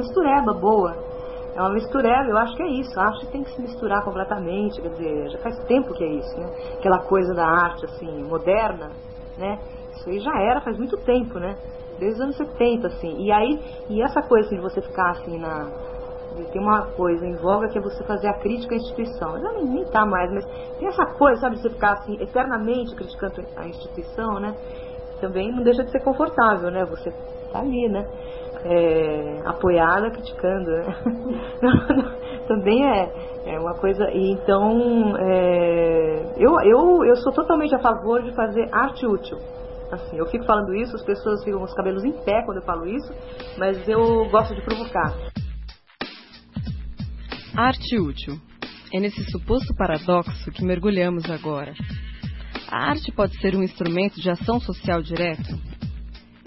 mistureba boa. É uma mistureba, eu acho que é isso. A arte tem que se misturar completamente, quer dizer, já faz tempo que é isso, né? Aquela coisa da arte, assim, moderna, né? Isso aí já era faz muito tempo, né? Desde os anos 70, assim. E aí, e essa coisa assim, de você ficar assim na. Tem uma coisa em voga que é você fazer a crítica à instituição. Já nem, nem tá mais, mas tem essa coisa, sabe, de você ficar assim, eternamente criticando a instituição, né? Também não deixa de ser confortável, né? Você tá ali, né? É, apoiada criticando, né? Também é, é uma coisa. E então, é, eu, eu, eu sou totalmente a favor de fazer arte útil. Assim, eu fico falando isso, as pessoas ficam com os cabelos em pé quando eu falo isso, mas eu gosto de provocar. Arte útil. É nesse suposto paradoxo que mergulhamos agora. A arte pode ser um instrumento de ação social direto?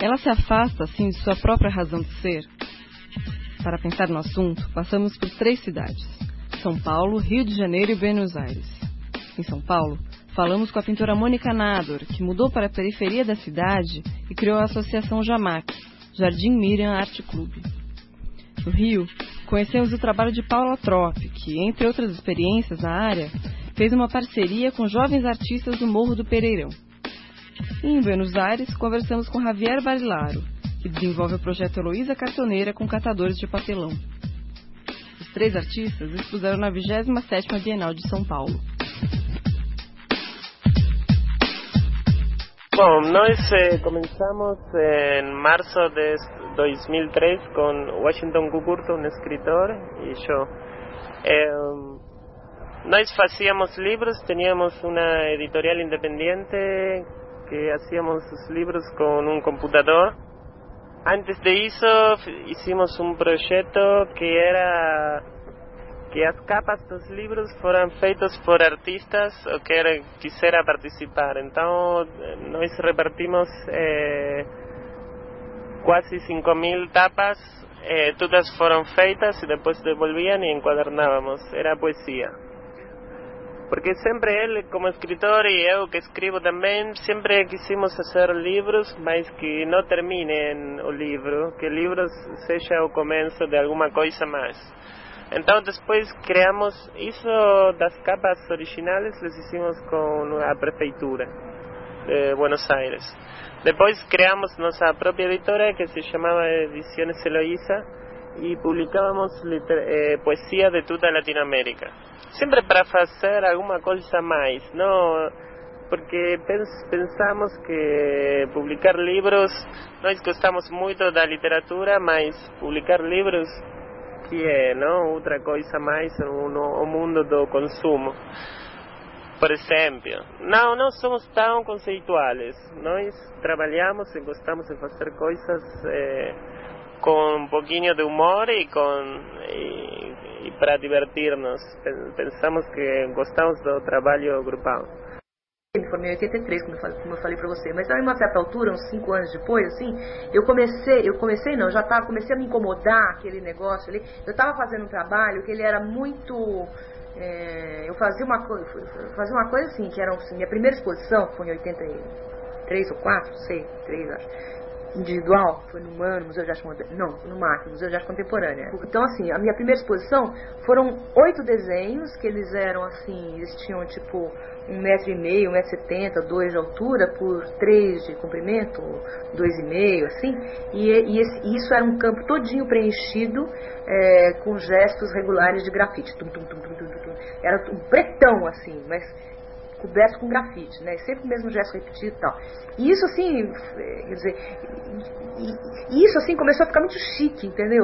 Ela se afasta, assim, de sua própria razão de ser? Para pensar no assunto, passamos por três cidades: São Paulo, Rio de Janeiro e Buenos Aires. Em São Paulo, falamos com a pintora Mônica Nador, que mudou para a periferia da cidade e criou a Associação Jamac, Jardim Miriam Arte Clube. No Rio, conhecemos o trabalho de Paula Trop, que, entre outras experiências na área, fez uma parceria com jovens artistas do Morro do Pereirão. E em Buenos Aires, conversamos com Javier Barilaro, que desenvolve o projeto Heloísa Cartoneira com catadores de papelão. Os três artistas expuseram na 27ª Bienal de São Paulo. Bom, nós eh, começamos em março de 2003 com Washington Cucurto, um escritor, e eu. Eh, nós fazíamos livros, tínhamos uma editorial independente que hacíamos os livros com um computador. Antes de isso, hicimos um projeto que era que as capas dos livros foram feitas por artistas ou que quisera participar. Então, nós repartimos eh, quase 5 mil tapas, eh, todas foram feitas e depois devolvían e enquadernávamos. Era poesia. Porque sempre ele, como escritor, e eu que escrevo também, sempre quisimos fazer livros, mas que não terminem o livro, que o livro seja o começo de alguma coisa mais. Então depois criamos isso das capas originais, les hicimos com a prefeitura de Buenos Aires. Depois criamos nossa própria editora que se chamava Ediciones Eloísa e publicávamos eh, poesia de toda Latinoamérica. Sempre para fazer alguma coisa mais, não porque pensamos que publicar livros, nós gostamos muito da literatura, mas publicar livros que é não outra coisa mais no, no mundo do consumo. Por exemplo, não, não somos tão conceituais. Nós trabalhamos e gostamos de fazer coisas eh, com um pouquinho de humor e com e, e para divertir-nos. Pensamos que gostamos do trabalho grupal. Me formei em 83, como eu falei, como eu falei para você, mas a uma certa altura, uns 5 anos depois, assim, eu comecei, eu comecei não, já tava, comecei a me incomodar aquele negócio ali. Eu estava fazendo um trabalho que ele era muito é, eu fazia uma coisa, fazia uma coisa assim, que era assim, minha primeira exposição, foi em 83 ou 4, sei, 3 acho individual, foi no MAN, Museu de Arte Moderna, não, no MAC, Museu de Arte Contemporânea. Então, assim, a minha primeira exposição foram oito desenhos, que eles eram, assim, eles tinham, tipo, um metro e meio, um metro e setenta, dois de altura, por três de comprimento, dois e meio, assim, e, e, esse, isso era um campo todinho preenchido é, com gestos regulares de grafite. Tum, tum, tum, era um pretão, assim, mas coberto com grafite, né? Sempre o mesmo gesto repetido e tal. E isso assim, quer dizer, isso assim começou a ficar muito chique, entendeu?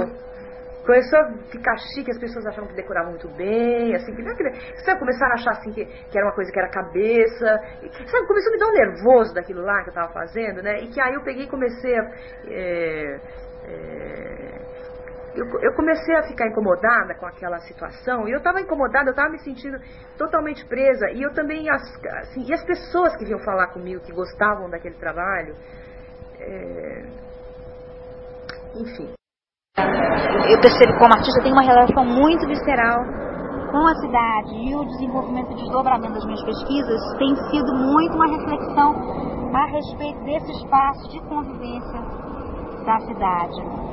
Começou a ficar chique, as pessoas achavam que decoravam muito bem, assim, que, sabe, começaram a achar assim que, que era uma coisa que era cabeça, sabe, começou a me dar um nervoso daquilo lá que eu estava fazendo, né? E que aí eu peguei e comecei a. É, é, eu, eu, comecei a ficar incomodada com aquela situação, e eu estava incomodada, eu estava me sentindo totalmente presa, e eu também, as, assim, e as pessoas que vinham falar comigo, que gostavam daquele trabalho, é, enfim. Eu percebo que como artista tem uma relação muito visceral com a cidade e o desenvolvimento e desdobramento das minhas pesquisas tem sido muito uma reflexão a respeito desse espaço de convivência da cidade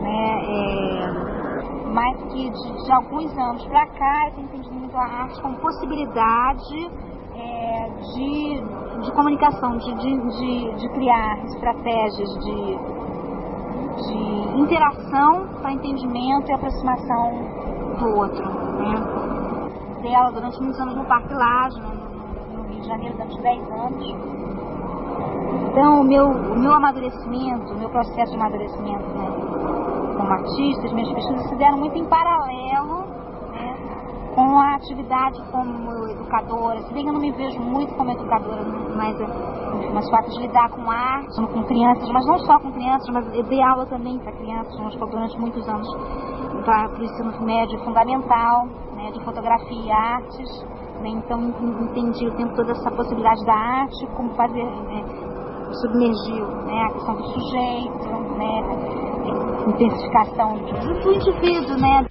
né? É, mas que de, de, alguns anos para cá eu tenho entendido muito a arte como possibilidade é, de, de comunicação, de, de, de, criar estratégias de, de interação para entendimento e aproximação do outro. Né? Dela durante muitos anos no Parque Laje, no, no Rio de Janeiro, durante 10 anos então, o meu, o meu amadurecimento, o meu processo de amadurecimento né, como artista, as minhas pesquisas se deram muito em paralelo né, com a atividade como educadora. Se bem que eu não me vejo muito como educadora, mas, enfim, mas o fato de lidar com arte, com crianças, mas não só com crianças, mas eu dei aula também para crianças, mas durante muitos anos para o ensino médio fundamental, né, de fotografia e artes. Né, então entendi o tempo toda essa possibilidade da arte, como fazer né, submergiu né, a questão do sujeito, né, intensificação do, do indivíduo, né.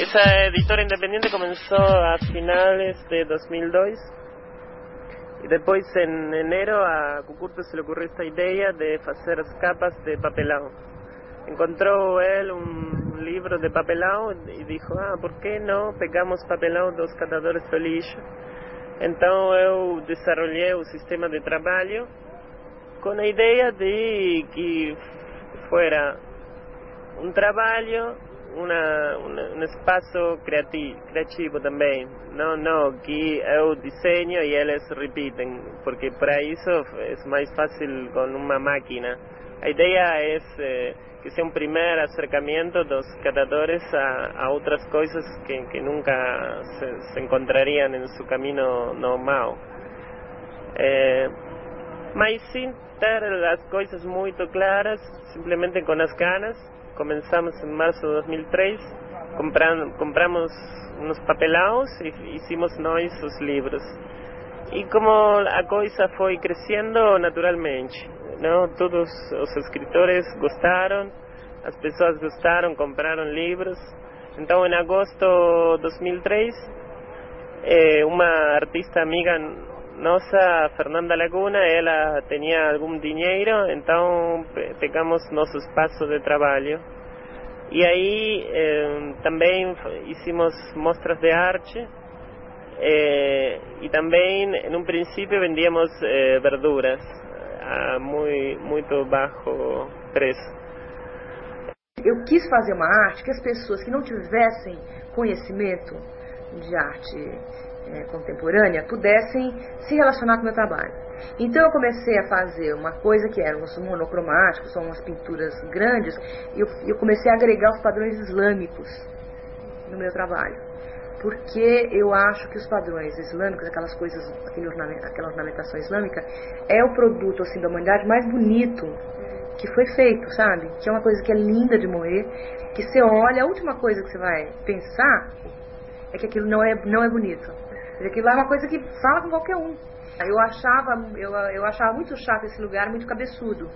Esa editora independiente comenzó a finales de 2002 y después en enero a Cucurto se le ocurrió esta idea de hacer capas de papelado. Encontró él un libro de papelado y dijo, ah, ¿por qué no pegamos papelado dos catadores de lixo? Então eu desenvolvi o sistema de trabalho com a ideia de que fuera um trabalho, uma, um espaço criativo, criativo também. Não, não, que eu desenho e eles repetem, porque para isso é mais fácil com uma máquina. A ideia é eh, que sea un primer acercamiento de los catadores a, a otras cosas que, que nunca se, se, encontrarían en su camino normal. Eh, mas sin tener las cosas muy claras, simplemente con las ganas, comenzamos en marzo de 2003, compran, compramos unos papelados y hicimos nós os libros. Y como la cosa fue creciendo naturalmente, não? Todos os escritores gostaram, as pessoas gostaram, compraram livros. Então, em agosto de 2003, eh, uma artista amiga nossa, Fernanda Laguna, ela tinha algum dinheiro, então pegamos nosso espaço de trabalho. E aí eh, também hicimos mostras de arte eh, e também, em um princípio, vendíamos eh, verduras a muy, muito baixo preço. Eu quis fazer uma arte que as pessoas que não tivessem conhecimento de arte é, contemporânea pudessem se relacionar com o meu trabalho. Então eu comecei a fazer uma coisa que eram os monocromáticos, são umas pinturas grandes, e eu, eu comecei a agregar os padrões islâmicos no meu trabalho porque eu acho que os padrões islâmicos, aquelas coisas, aquela ornamentação islâmica, é o produto assim da humanidade mais bonito que foi feito, sabe? Que é uma coisa que é linda de morrer, que você olha, a última coisa que você vai pensar é que aquilo não é, não é bonito. Aquilo é uma coisa que fala com qualquer um. Eu achava, eu, eu achava muito chato esse lugar, muito cabeçudo,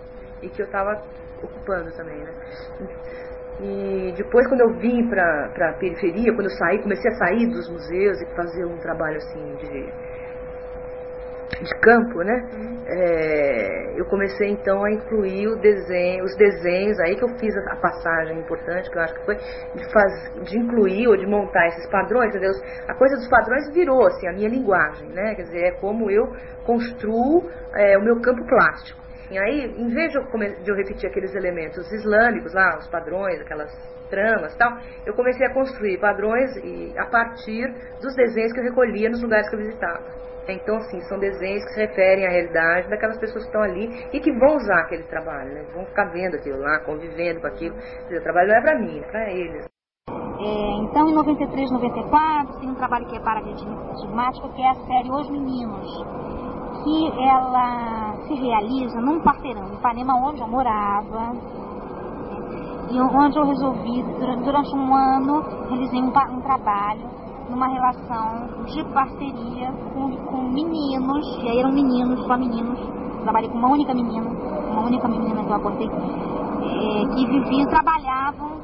e que eu estava ocupando também, né? E depois, quando eu vim para a periferia, quando eu saí, comecei a sair dos museus e fazer um trabalho assim de, de campo, né? É, eu comecei então a incluir desenho, os desenhos, aí que eu fiz a, passagem importante, que eu acho que foi de, faz, de incluir ou de montar esses padrões, entendeu? A coisa dos padrões virou assim, a minha linguagem, né? Quer dizer, é como eu construo é, o meu campo plástico. E aí, em vez de eu, de eu repetir aqueles elementos islâmicos lá, os padrões, aquelas tramas e tal, eu comecei a construir padrões e, a partir dos desenhos que eu recolhia nos lugares que eu visitava. Então, assim, são desenhos que se referem à realidade daquelas pessoas que estão ali e que vão usar aquele trabalho, né? Vão ficar vendo aquilo lá, convivendo com aquilo. o trabalho não é para mim, é para eles. É, então, em 93, 94, tem um trabalho que é paradigmático, que é a série Os Meninos que ela se realiza num quarteirão em Ipanema, onde eu morava, e onde eu resolvi, durante um ano, realizei um, um trabalho numa relação de parceria com, com meninos, e aí eram meninos, só meninos, trabalhei com uma única menina, uma única menina que eu aportei, é, que viviam, trabalhavam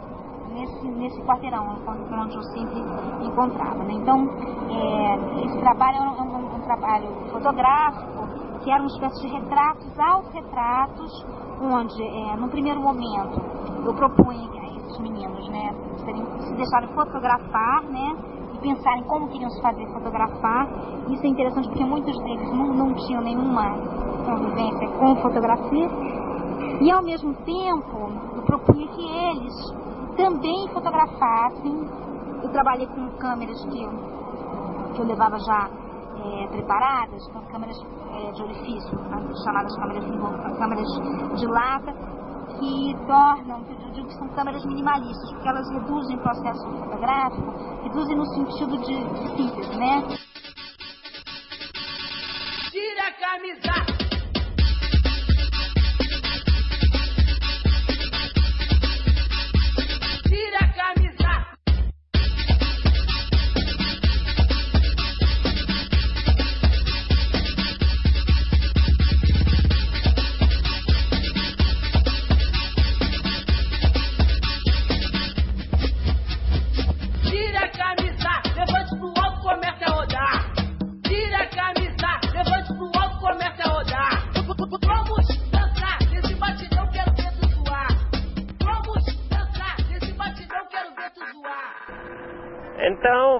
nesse, nesse quarteirão, onde eu sempre encontrava. Né? Então, é, esse trabalho é um, um, um, trabalho fotográfico, que eram uma espécie de retratos, autorretratos, onde, é, no primeiro momento, eu propunha a esses meninos, né, se deixarem fotografar, né, e pensarem como queriam se fazer fotografar. Isso é interessante porque muitos deles não, não tinham nenhuma convivência com fotografia. E, ao mesmo tempo, eu propunha que eles também fotografassem. Eu trabalhei com câmeras que eu, que eu levava já é, preparadas, com câmeras é, de orifício, chamadas câmeras, câmeras de lata, que tornam, eu digo que são câmeras minimalistas, porque elas reduzem o processo fotográfico, reduzem no sentido de, de né? Tira a camisa!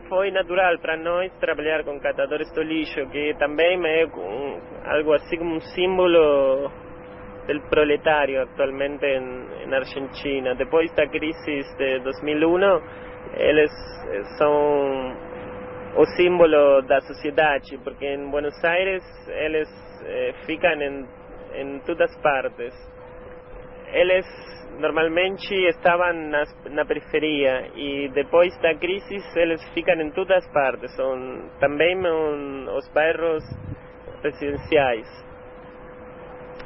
Foi natural para nós trabalhar com catadores do lixo, que também é um, algo assim como um símbolo do proletário atualmente em, Argentina. Depois da crise de 2001, eles são o símbolo da sociedade, porque em Buenos Aires eles eh, ficam em, em todas partes. Eles normalmente estavam na, na periferia e depois da crise eles ficam em todas as partes, são também um, os bairros residenciais.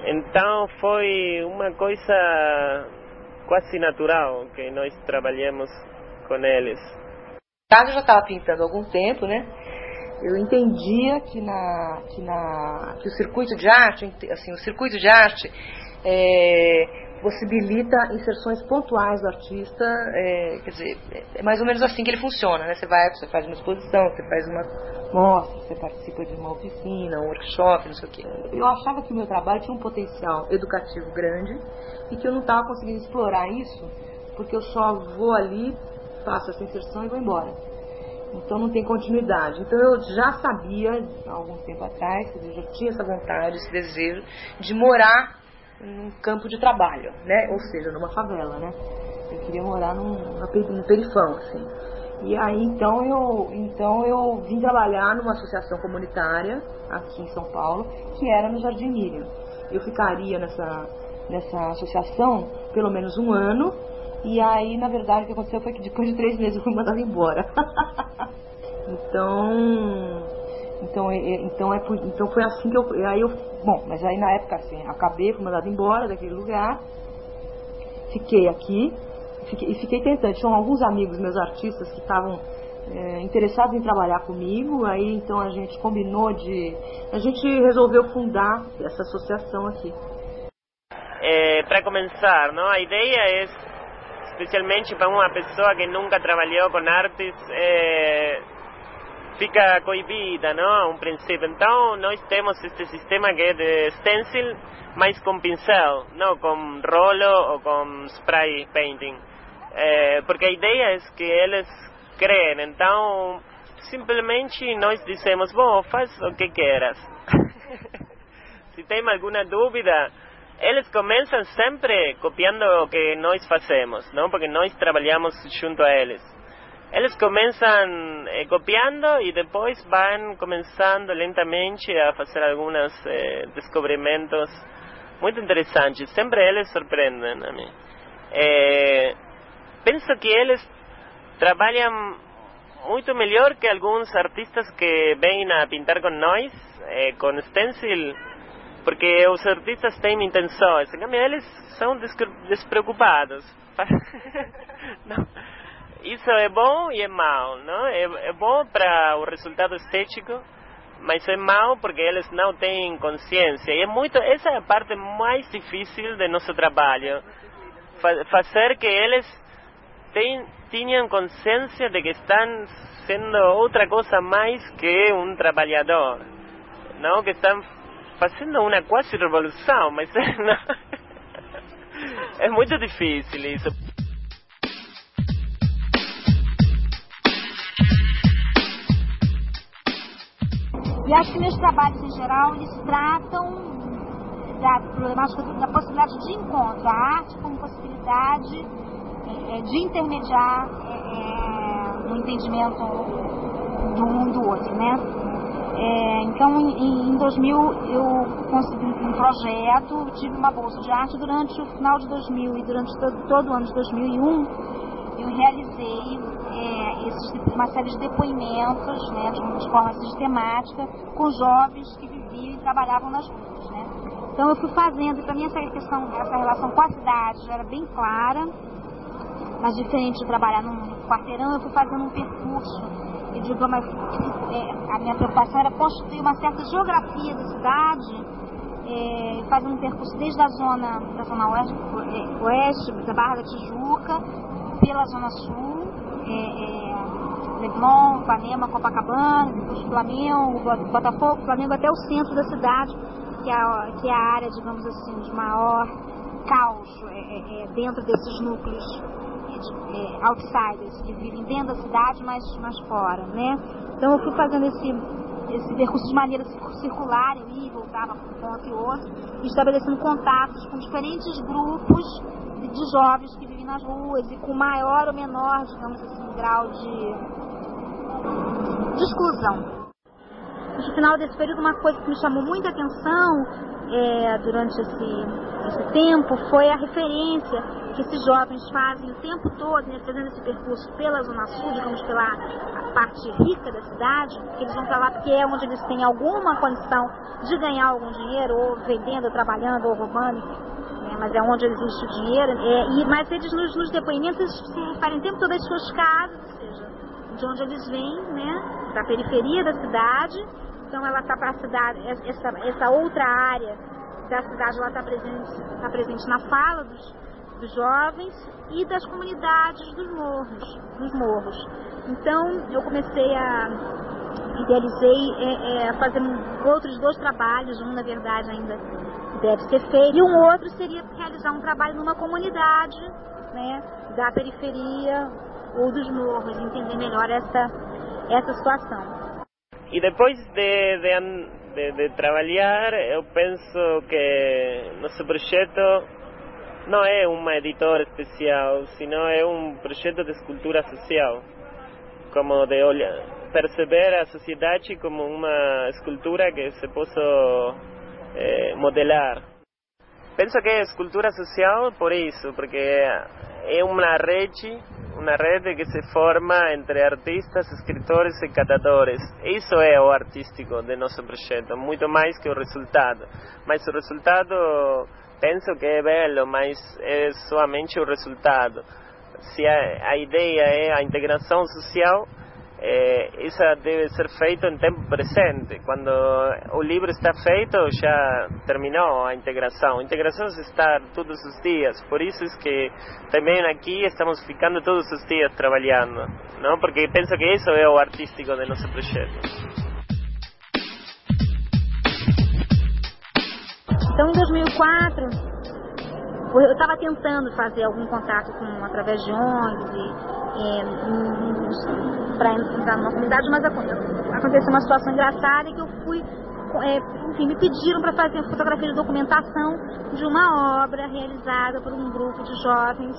Então foi uma coisa quase natural que nós trabalhamos com eles. Eu já estava pintando há algum tempo, né? Eu entendia que na, que na que o circuito de arte, assim, o circuito de arte é, possibilita inserções pontuais do artista, é, quer dizer, é mais ou menos assim que ele funciona, né? Você vai, você faz uma exposição, você faz uma mostra, você participa de uma oficina, um workshop, não sei o quê. Eu achava que o meu trabalho tinha um potencial educativo grande e que eu não estava conseguindo explorar isso porque eu só vou ali, faço essa inserção e vou embora. Então não tem continuidade. Então eu já sabia, há algum tempo atrás, eu já tinha essa vontade, esse desejo de morar num campo de trabalho, né? Ou seja, numa favela, né? Eu queria morar num, num perifão, assim. E aí então eu, então eu vim trabalhar numa associação comunitária aqui em São Paulo, que era no Jardim Miriam. Eu ficaria nessa, nessa associação pelo menos um ano, e aí na verdade o que aconteceu foi que depois de três meses eu fui mandada embora. então então, é, é, então, é, então foi assim que eu. Aí eu. Bom, mas aí na época assim, acabei, fui mandado embora daquele lugar. Fiquei aqui. Fiquei, e fiquei tentando. Tinham alguns amigos meus artistas que estavam é, interessados em trabalhar comigo. Aí então a gente combinou de. A gente resolveu fundar essa associação aqui. É, para começar, não? a ideia é, especialmente para uma pessoa que nunca trabalhou com artes, é, fica coibida, não? Um princípio. Então, nós temos este sistema que é de stencil, mas com pincel, não com rolo ou com spray painting. É, porque a ideia é que eles creem, então simplesmente nós dizemos, bom, faz o que queiras. Se tem alguma dúvida, eles começam sempre copiando o que nós fazemos, não? Porque nós trabalhamos junto a eles. Eles começam eh, copiando e depois vão começando lentamente a fazer alguns eh, descobrimentos muito interessantes. Sempre eles surpreendem a mim. Eh, penso que eles trabalham muito melhor que alguns artistas que vêm a pintar com nós, eh, com stencil, porque os artistas têm intenções. Em cambio, eles são despreocupados. Não isso é bom e é mal, não? É, é bom para o resultado estético, mas é mal porque eles não têm consciência. E é muito, essa é a parte mais difícil do nosso trabalho, Fa fazer que eles ten, tenham consciência de que estão sendo outra coisa mais que um trabalhador, não? Que estão fazendo uma quase revolução, mas é, é muito difícil isso. E acho que meus trabalhos em geral, eles tratam da problemática da possibilidade de encontro, a arte como possibilidade é, de intermediar é, no entendimento do um do outro, né? É, então, em, em 2000, eu consegui um projeto, tive uma bolsa de arte durante o final de 2000 e durante todo, todo o ano de 2001, eu realizei é, esses, uma série de depoimentos, né, de, forma sistemática, com jovens que viviam e trabalhavam nas ruas, né. Então eu fui fazendo, para mim essa questão, essa relação com a cidade já era bem clara, mas diferente de trabalhar num quarteirão, eu fui fazendo um percurso e digamos, é, a minha preocupação era construir uma certa geografia da cidade, é, fazendo um percurso desde a zona, da zona oeste, é, oeste, da Barra da Tijuca, pela zona sul, é, é, Leblon, Ipanema, Copacabana, Flamengo, Botafogo, Flamengo até o centro da cidade, que é a, que é a área, digamos assim, de maior caos é, é, dentro desses núcleos é, outsiders que vivem dentro da cidade, mas, mas fora, né? Então eu fui fazendo esse, esse percurso de maneira circular, eu ia e voltava para um ponto e outro, estabelecendo contatos com diferentes grupos de jovens que vivem nas ruas e com maior ou menor, digamos assim, grau de, de exclusão. No final desse período, uma coisa que me chamou muita atenção é, durante esse, esse tempo foi a referência que esses jovens fazem o tempo todo, né, fazendo esse percurso pela Zona Sul, digamos pela parte rica da cidade, que eles vão para lá porque é onde eles têm alguma condição de ganhar algum dinheiro, ou vendendo, ou trabalhando, ou roubando, né, mas é onde existe o dinheiro. É, e, mas eles nos, nos depoimentos eles se referem o tempo todo às suas casas, ou seja, de onde eles vêm, né, da periferia da cidade, então ela está para a cidade, essa, essa outra área da cidade, ela está presente, tá presente na fala dos, dos jovens e das comunidades dos morros, dos morros. Então eu comecei a idealizei é, é, fazer outros dois trabalhos, um na verdade ainda deve ser feito, e um outro seria realizar um trabalho numa comunidade né, da periferia ou dos morros, entender melhor essa, essa situação. E depois de, de, de, de trabalhar, eu penso que nosso projeto não é uma editora especial, sino é um projeto de escultura social, como de olhar, perceber a sociedade como uma escultura que se possa eh, modelar. Penso que é escultura social por isso, porque é uma rede uma rede que se forma entre artistas, escritores e catadores. Isso é o artístico do nosso projeto, muito mais que o resultado. Mas o resultado, penso que é belo, mas é somente o resultado. Se a, a ideia é a integração social, eh, essa deve ser feita em tempo presente. Quando o livro está feito, já terminou a integração. A integração está todos os dias, por isso é que também aqui estamos ficando todos os dias trabalhando, não? porque penso que isso é o artístico do nosso projeto. Então, em 2004, eu estava tentando fazer algum contato com através de ONGs e é, para entrar numa comunidade, mas aconteceu uma situação engraçada que eu fui, é, enfim, me pediram para fazer fotografia de documentação de uma obra realizada por um grupo de jovens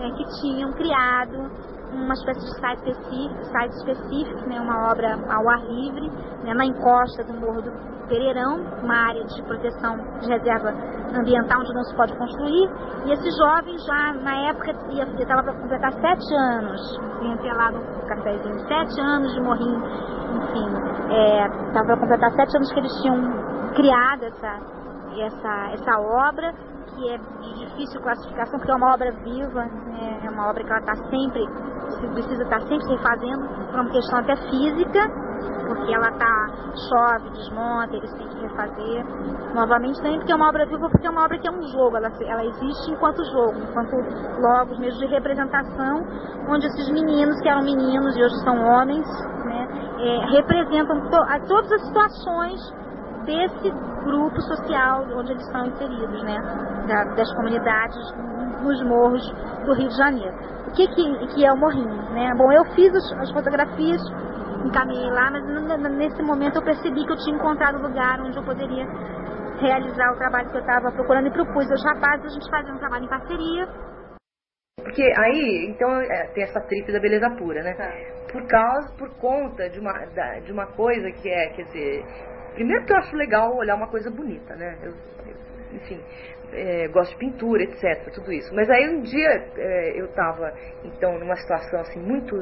é, que tinham criado uma espécie de site específico, site específico né, uma obra ao ar livre, né, na encosta do Morro do Pereirão, uma área de proteção de reserva ambiental onde não se pode construir. E esse jovem já, na época, estava para completar sete anos, ia lá no cafezinho, sete anos de morrinho, enfim, estava é, para completar sete anos que eles tinham criado essa, essa, essa obra que é de difícil classificação, porque é uma obra viva, né? é uma obra que ela está sempre, precisa estar sempre se refazendo, por uma questão até física, porque ela tá, chove, desmonta, eles têm que refazer novamente também, porque é uma obra viva, porque é uma obra que é um jogo, ela, ela existe enquanto jogo, enquanto logos mesmo de representação, onde esses meninos, que eram meninos e hoje são homens, né, é, representam to, a, todas as situações desse grupo social onde eles são inseridos, né? Da, das comunidades nos morros do Rio de Janeiro. O que, que, que é o morrinho? Né? Bom, eu fiz as, as fotografias, encaminhei lá, mas nesse momento eu percebi que eu tinha encontrado um lugar onde eu poderia realizar o trabalho que eu estava procurando e propus aos rapazes a gente fazer um trabalho em parceria. Porque aí, então, é, tem essa trip da beleza pura, né? Tá. Por causa, por conta de uma, da, de uma coisa que é, quer dizer, primeiro que eu acho legal olhar uma coisa bonita, né? Eu, enfim, é, gosto de pintura, etc, tudo isso. Mas aí um dia é, eu estava, então, numa situação assim muito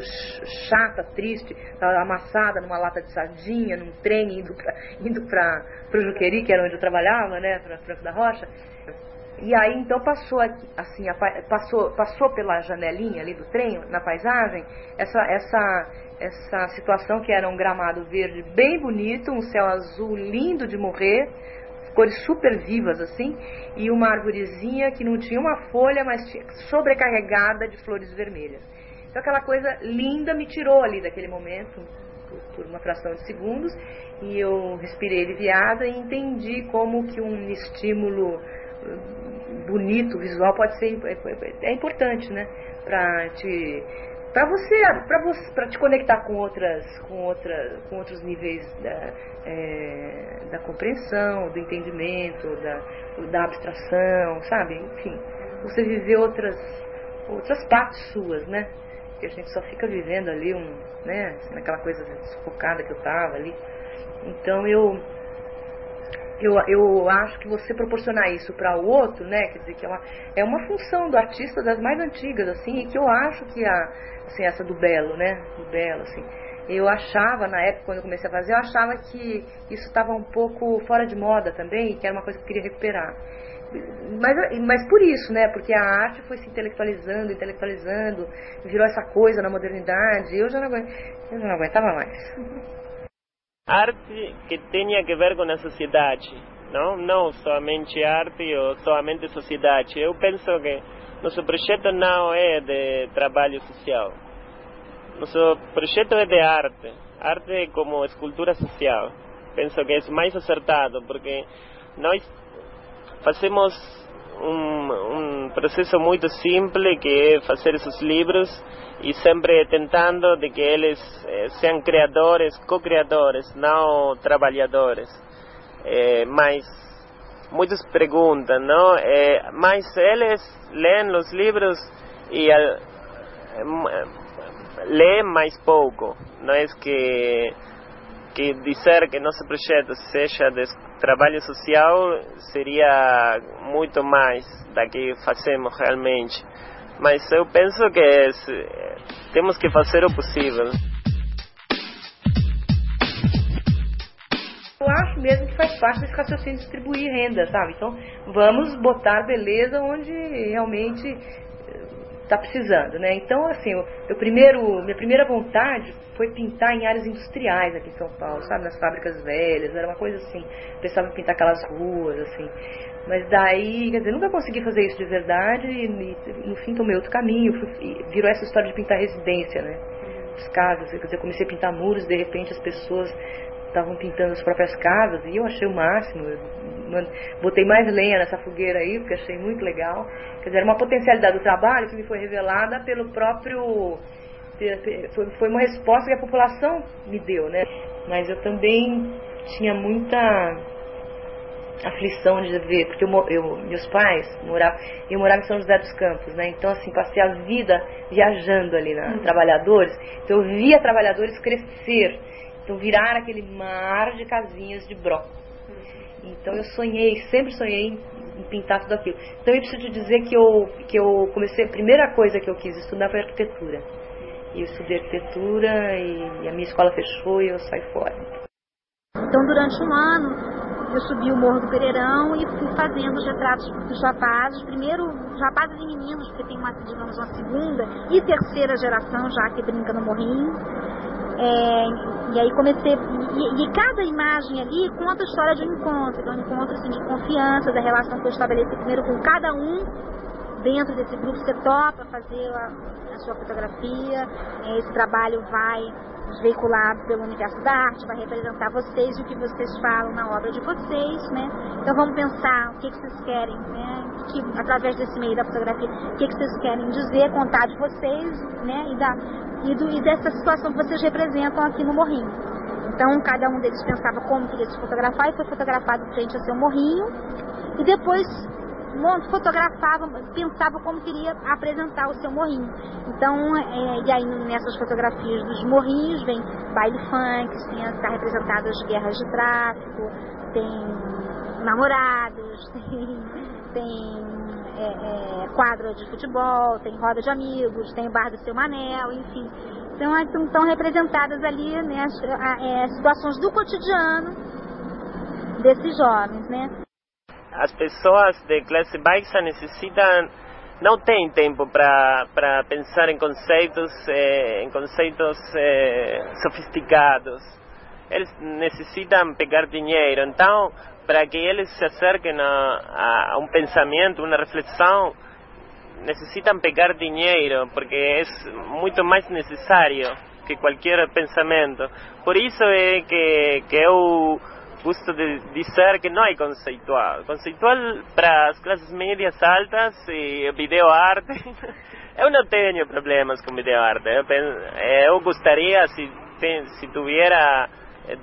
chata, triste, estava amassada numa lata de sardinha, num trem indo para indo o Juqueri, que era onde eu trabalhava, né, para Franco da Rocha. E aí então passou assim, passou, passou pela janelinha ali do trem, na paisagem, essa, essa, essa situação que era um gramado verde bem bonito, um céu azul lindo de morrer, cores super vivas assim, e uma arvorezinha que não tinha uma folha, mas sobrecarregada de flores vermelhas. Então aquela coisa linda me tirou ali daquele momento, por, por uma fração de segundos, e eu respirei aliviada e entendi como que um estímulo hum, bonito, visual, pode ser é, é, é importante, né? Para te para você para você para te conectar com outras com outra com outros níveis da, é, da compreensão do entendimento da, da abstração sabe? Enfim você viver outras outras partes suas né? Que a gente só fica vivendo ali um né? Naquela coisa sufocada que eu tava ali. Então eu eu, eu acho que você proporcionar isso para o outro, né, quer dizer que é uma, é uma função do artista das mais antigas, assim, e que eu acho que a, assim, essa do belo, né, do belo, assim, eu achava, na época, quando eu comecei a fazer, eu achava que isso estava um pouco fora de moda também, e que era uma coisa que eu queria recuperar. Mas, mas por isso, né, porque a arte foi se intelectualizando, intelectualizando, virou essa coisa na modernidade, eu já não, eu já não aguentava mais. Arte que tenha que ver com a sociedade, não, não somente arte ou somente sociedade. Eu penso que nosso projeto não é de trabalho social. Nosso projeto é de arte, arte como escultura social. Penso que é mais acertado, porque nós fazemos um, um processo muito simples que é fazer esses livros e sempre tentando de que eles eh, sejam criadores, co-criadores, não trabalhadores. Eh, mas muitos perguntam, não? Eh, mas eles leem os livros e leem mais pouco. Não é que que dizer que nosso projeto seja de trabalho social seria muito mais do que fazemos realmente. Mas eu penso que é, temos que fazer o possível. Eu acho mesmo que faz parte desse raciocínio distribuir renda, sabe? Então, vamos botar beleza onde realmente está precisando, né? Então, assim, eu, primeiro, minha primeira vontade foi pintar em áreas industriais aqui em São Paulo, sabe? Nas fábricas velhas, era uma coisa assim. Pensava em pintar aquelas ruas, assim. Mas daí, quer dizer, nunca consegui fazer isso de verdade e, e no fim tomei outro caminho. Fui, virou essa história de pintar residência, né? As casas, quer dizer, comecei a pintar muros, de repente as pessoas estavam pintando as próprias casas e eu achei o máximo. Botei mais lenha nessa fogueira aí, porque achei muito legal. Quer dizer, era uma potencialidade do trabalho que me foi revelada pelo próprio. Foi uma resposta que a população me deu, né? Mas eu também tinha muita aflição de ver, porque eu, eu, meus pais moravam, eu morava em São José dos Campos, né? Então assim, passei a vida viajando ali na uhum. trabalhadores, então eu via trabalhadores crescer, então virar aquele mar de casinhas de broco. Então eu sonhei, sempre sonhei em pintar tudo aquilo. Então eu preciso te dizer que eu que eu comecei, a primeira coisa que eu quis estudar foi arquitetura. E eu estudei arquitetura e a minha escola fechou e eu saí fora. Então durante um ano eu subi o Morro do Pereirão e fui fazendo os retratos dos rapazes, primeiro os rapazes e meninos, porque tem uma, digamos, uma segunda e terceira geração já que brinca no morrinho. É, e aí comecei, e, e, cada imagem ali conta a história de um encontro, então um encontro assim, de confiança, da relação que eu estabeleci primeiro com cada um dentro desse grupo, você topa fazer a, a sua fotografia, é, esse trabalho vai veiculado pelo universo da arte, vai representar vocês o que vocês falam na obra de vocês, né? Então vamos pensar o que, que vocês querem, né? Que, através desse meio da fotografia, o que, que vocês querem dizer, contar de vocês, né? E, da, e, do, e dessa situação que vocês representam aqui no Morrinho. Então cada um deles pensava como queria se fotografar e foi fotografado frente ao seu morrinho. E depois fotografava, pensava como queria apresentar o seu morrinho. Então, é, e aí nessas fotografias dos morrinhos vem baile funk, está representado as guerras de tráfico, tem namorados, tem, tem é, é, quadra de futebol, tem roda de amigos, tem bar do seu Manel, enfim. Então estão representadas ali né, as, é, situações do cotidiano desses jovens, né? As pessoas de classe baixa necessitam não têm tempo para pensar em conceitos eh, em conceitos eh, sofisticados. Eles necessitam pegar dinheiro. Então para que eles se acerquem a, a um pensamento uma reflexão necessitam pegar dinheiro porque é muito mais necessário que qualquer pensamento. Por isso é que, que eu gusto de dizer que não é conceitual. Conceitual para as classes médias altas e video arte. eu não tenho problemas com video arte. Eu, eu gostaria, se, se tivesse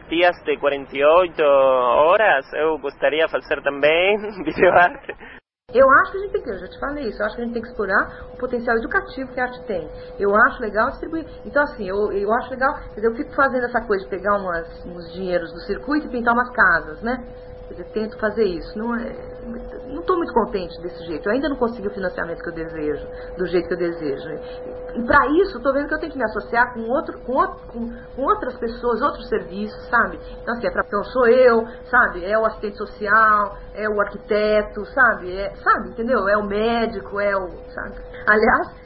dias de 48 horas, eu gostaria de fazer também video arte. Eu acho que a gente tem que, eu já te falei isso, eu acho que a gente tem que explorar o potencial educativo que a arte tem. Eu acho legal distribuir. Então, assim, eu, eu acho legal, dizer, eu fico fazendo essa coisa de pegar umas, uns dinheiros do circuito e pintar umas casas, né? Quer dizer, tento fazer isso. Não é, não estou muito contente desse jeito. Eu ainda não consegui o financiamento que eu desejo, do jeito que eu desejo. E para isso, estou vendo que eu tenho que me associar com, outro, com, outro, com, com outras pessoas, outros serviços, sabe? Então, assim, é pra, então sou eu, sabe? É o assistente social, é o arquiteto, sabe? É, sabe, entendeu? É o médico, é o. Sabe? Aliás,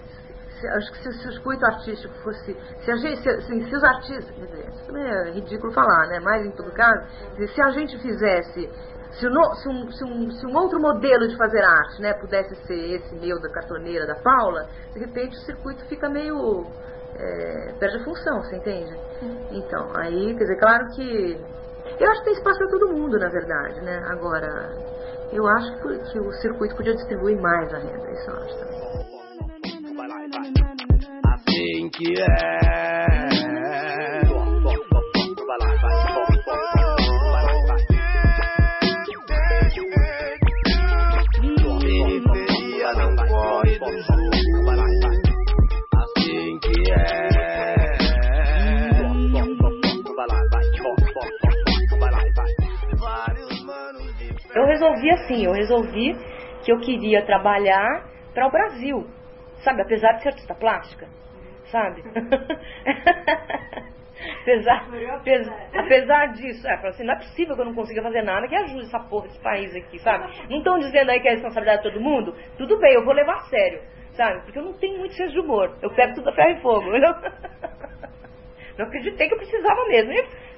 acho que se, se, o circuito artístico fosse. Se, a gente, se, assim, se os artistas. Quer dizer, isso é ridículo falar, né? Mas em todo caso, se a gente fizesse se, no, se, um, se, um, se, um, outro modelo de fazer arte né, pudesse ser esse meu da cartoneira da Paula, de repente o circuito fica meio. É, perde a função, você entende? Então, aí, quer dizer, claro que. Eu acho que tem espaço para todo mundo, na verdade, né? Agora, eu acho que, que o circuito podia distribuir mais a renda, isso eu acho também. Assim que é. Resolvi assim, eu resolvi que eu queria trabalhar para o Brasil, sabe? Apesar de ser artista plástica, sabe? apesar, apesar, apesar disso, é, assim, não é possível que eu não consiga fazer nada que ajude essa porra desse país aqui, sabe? Não estão dizendo aí que é responsabilidade de todo mundo? Tudo bem, eu vou levar a sério, sabe? Porque eu não tenho muito senso de humor. Eu pego tudo a ferro e fogo. Não, não acreditei que eu precisava mesmo.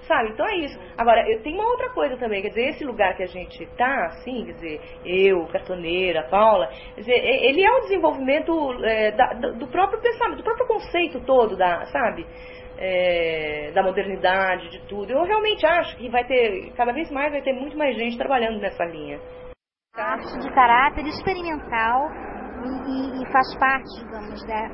Sabe? Então é isso. Agora, eu tenho uma outra coisa também, quer dizer, esse lugar que a gente tá, assim, quer dizer, eu, cartoneira, Paula, quer dizer, ele é o desenvolvimento é, da, do próprio pensamento, do próprio conceito todo, da, sabe? É, da modernidade, de tudo. Eu realmente acho que vai ter, cada vez mais vai ter muito mais gente trabalhando nessa linha. Arte de caráter experimental e, e faz parte, digamos, da,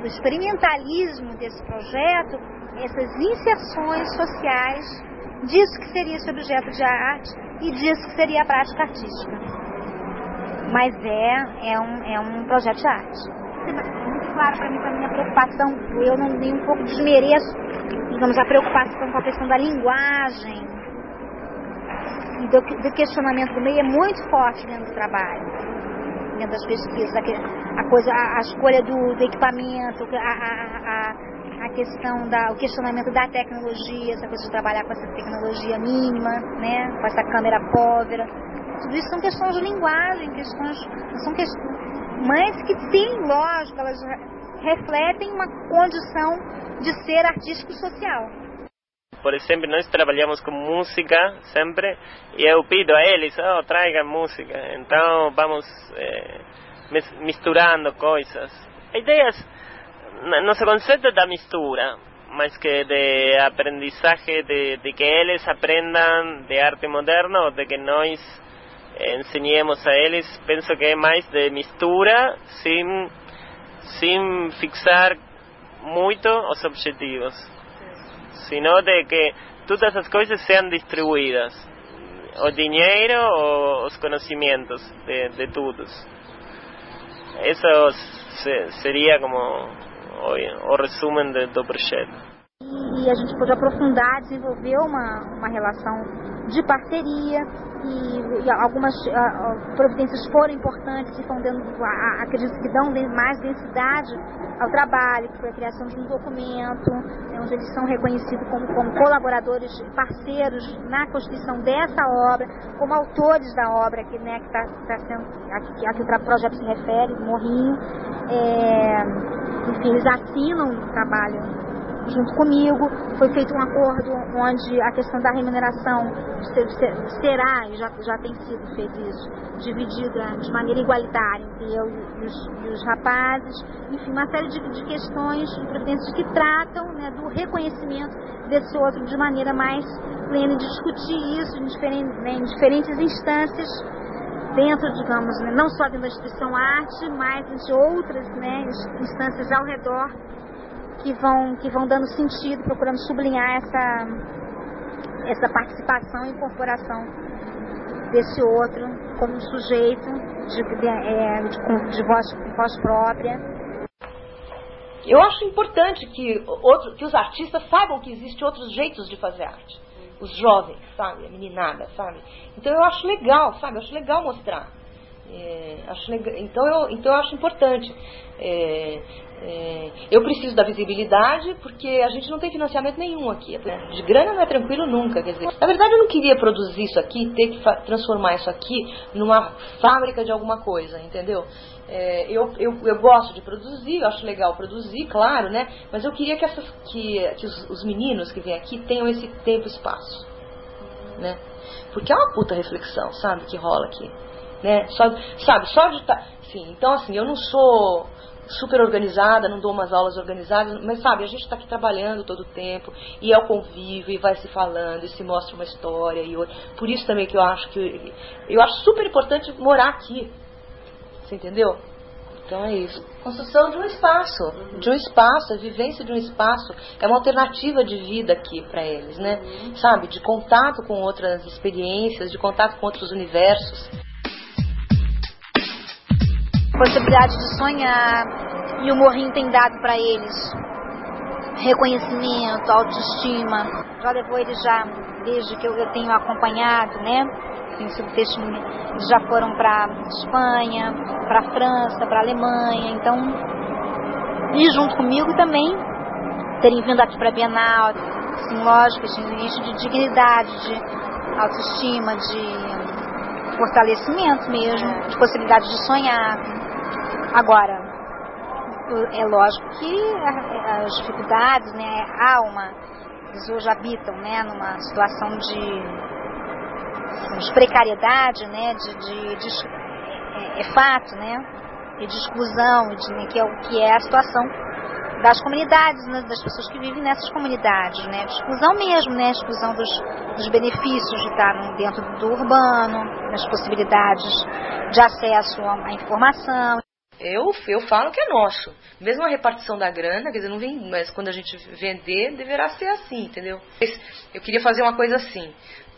do experimentalismo desse projeto essas inserções sociais disso que seria esse objeto de arte e disso que seria a prática artística. Mas é, é, um, é um projeto de arte. Muito claro para mim, para minha preocupação, eu não nem um pouco desmereço, digamos, a preocupação com a questão da linguagem e do, do questionamento do meio é muito forte dentro do trabalho, dentro das pesquisas, a, coisa, a escolha do, do equipamento, a, a a questão da o questionamento da tecnologia, essa coisa de trabalhar com essa tecnologia mínima, né, com essa câmera pobre. Tudo isso são questões de linguagem, questões, são questões, mas que sim, lógico, elas refletem uma condição de ser artístico social. Por exemplo, nós trabalhamos com música sempre e eu pido a eles, oh, tragam música. Então vamos eh, misturando coisas. Ideias no se conceito da mistura, más que de aprendizaje, de, que ellos aprendan de arte moderno, de que nós enseñemos a ellos, pienso que es más de mistura, sin, sin fixar mucho los objetivos, sino de que todas as coisas sean distribuidas, o dinheiro ou os conhecimentos de, de todos. Isso se, seria como o, o resumen do, do projeto. E a gente pôde aprofundar, desenvolver uma, uma relação de parceria e, e algumas uh, providências foram importantes e dando, acredito que dão mais densidade ao trabalho, que foi a criação de um documento, né, onde eles são reconhecidos como, como colaboradores, parceiros na constituição dessa obra, como autores da obra que né, está tá sendo, a, a, que o projeto se refere, Morrinho. É, enfim, eles assinam o trabalho junto comigo. Foi feito um acordo onde a questão da remuneração será, e já, já tem sido feito isso, dividida de maneira igualitária entre eu e os, e os rapazes. Enfim, uma série de, de questões e que tratam né, do reconhecimento desse outro de maneira mais plena, de discutir isso em diferentes, né, em diferentes instâncias dentro, digamos, né, não só dentro da instituição arte, mas de outras né, instâncias ao redor que vão, que vão dando sentido, procurando sublinhar essa, essa participação e incorporação desse outro como sujeito de, de, é, de, de voz, voz própria. Eu acho importante que, outro, que os artistas saibam que existem outros jeitos de fazer arte. Os jovens, sabe? A meninada, sabe? Então eu acho legal, sabe? Eu acho legal mostrar. É, acho legal, então, eu, então eu acho importante. É, é, eu preciso da visibilidade porque a gente não tem financiamento nenhum aqui. De grana não é tranquilo nunca. Quer dizer, na verdade, eu não queria produzir isso aqui, ter que transformar isso aqui numa fábrica de alguma coisa, entendeu? É, eu, eu, eu gosto de produzir, eu acho legal produzir, claro, né? Mas eu queria que, essas, que, que os, os meninos que vêm aqui tenham esse tempo e espaço, né? Porque é uma puta reflexão, sabe, que rola aqui, né? Só, sabe, só de estar... Tá, sim, então assim, eu não sou super organizada, não dou umas aulas organizadas, mas sabe, a gente está aqui trabalhando todo o tempo, e é o convívio, e vai se falando, e se mostra uma história e outra. Por isso também que eu acho que eu acho super importante morar aqui. Você entendeu? Então é isso. Construção de um espaço, de um espaço, a vivência de um espaço é uma alternativa de vida aqui para eles, né? Sabe, de contato com outras experiências, de contato com outros universos possibilidade de sonhar e o morrinho tem dado para eles reconhecimento, autoestima. Já levou eles já, desde que eu, eu tenho acompanhado, né? Tenho sido. Eles já foram para Espanha, para França, para Alemanha. Então, e junto comigo também, terem vindo aqui para Bienal, assim, lógico, de de dignidade, de autoestima, de fortalecimento mesmo, de possibilidade de sonhar, Agora, é lógico que as dificuldades, né, há uma, eles hoje habitam, né, numa situação de, assim, de precariedade, né, de, de, de é, é, fato, né, e de exclusão, de, né, que, é, que é a situação das comunidades, né, das pessoas que vivem nessas comunidades, né, de exclusão mesmo, né, exclusão dos, dos benefícios de estar dentro do urbano, das possibilidades de acesso à informação. Eu, eu falo que é nosso. Mesmo a repartição da grana, quer dizer, não vem, mas quando a gente vender, deverá ser assim, entendeu? Eu queria fazer uma coisa assim: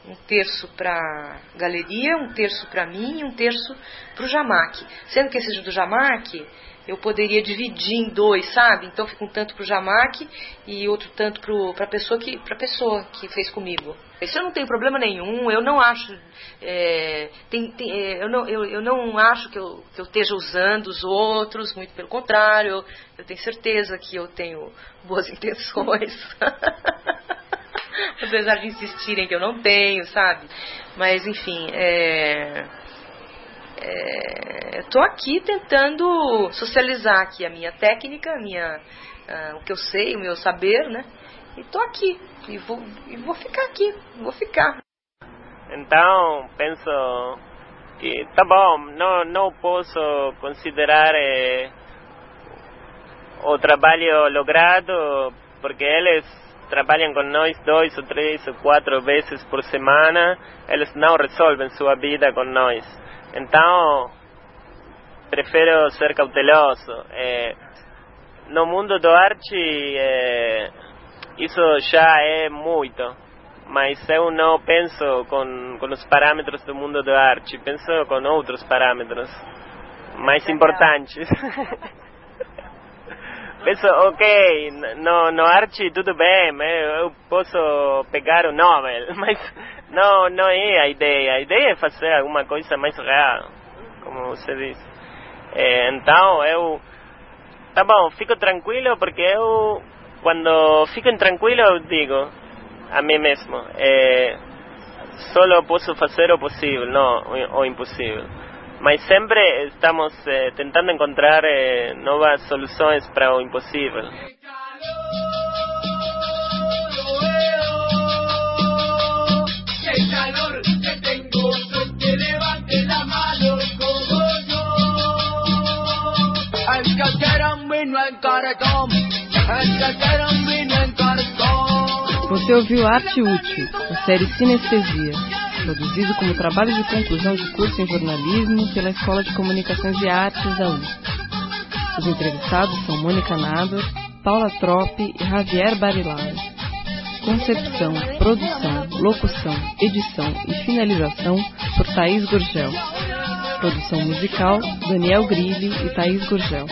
um terço para galeria, um terço para mim e um terço para o Jamac. Sendo que esse do Jamac eu poderia dividir em dois, sabe? Então fica um tanto pro Jamac e outro tanto para a pessoa que para pessoa que fez comigo. Isso eu não tenho problema nenhum. Eu não acho é, tem, tem, é, eu, não, eu, eu não acho que eu, que eu esteja usando os outros. Muito pelo contrário. Eu, tenho certeza que eu tenho boas intenções. Apesar de insistirem que eu não tenho, sabe? Mas enfim, é estou é, aqui tentando socializar aqui a minha técnica, a minha, uh, o que eu sei, o meu saber, né? E estou aqui e vou, e vou ficar aqui, vou ficar. Então penso que tá bom, não não posso considerar eh, o trabalho logrado porque eles trabalham com nós dois ou três ou quatro vezes por semana, eles não resolvem sua vida com nós. Então, prefiro ser cauteloso. É, no mundo do arte, é, isso já é muito, mas eu não penso com, com os parâmetros do mundo do arte, penso com outros parâmetros mais importantes. penso, ok, no, no arte tudo bem, eu posso pegar o Nobel, mas não, não é a ideia. A ideia é fazer alguma coisa mais real, como você disse. É, então eu, tá bom, fico tranquilo porque eu, quando fico tranquilo, eu digo a mim mesmo, é, só posso fazer o possível, não o impossível. Mas sempre estamos eh, tentando encontrar eh, novas para o impossível. Você ouviu Arte Útil, a série Sinestesia, produzido como trabalho de conclusão de curso em jornalismo pela Escola de Comunicações e Artes da USP. Os entrevistados são Mônica Nador, Paula Troppe e Javier Barilaro. Concepção, produção, locução, edição e finalização por Thaís Gurgel. Produção musical, Daniel Grilli e Thaís Gurgel.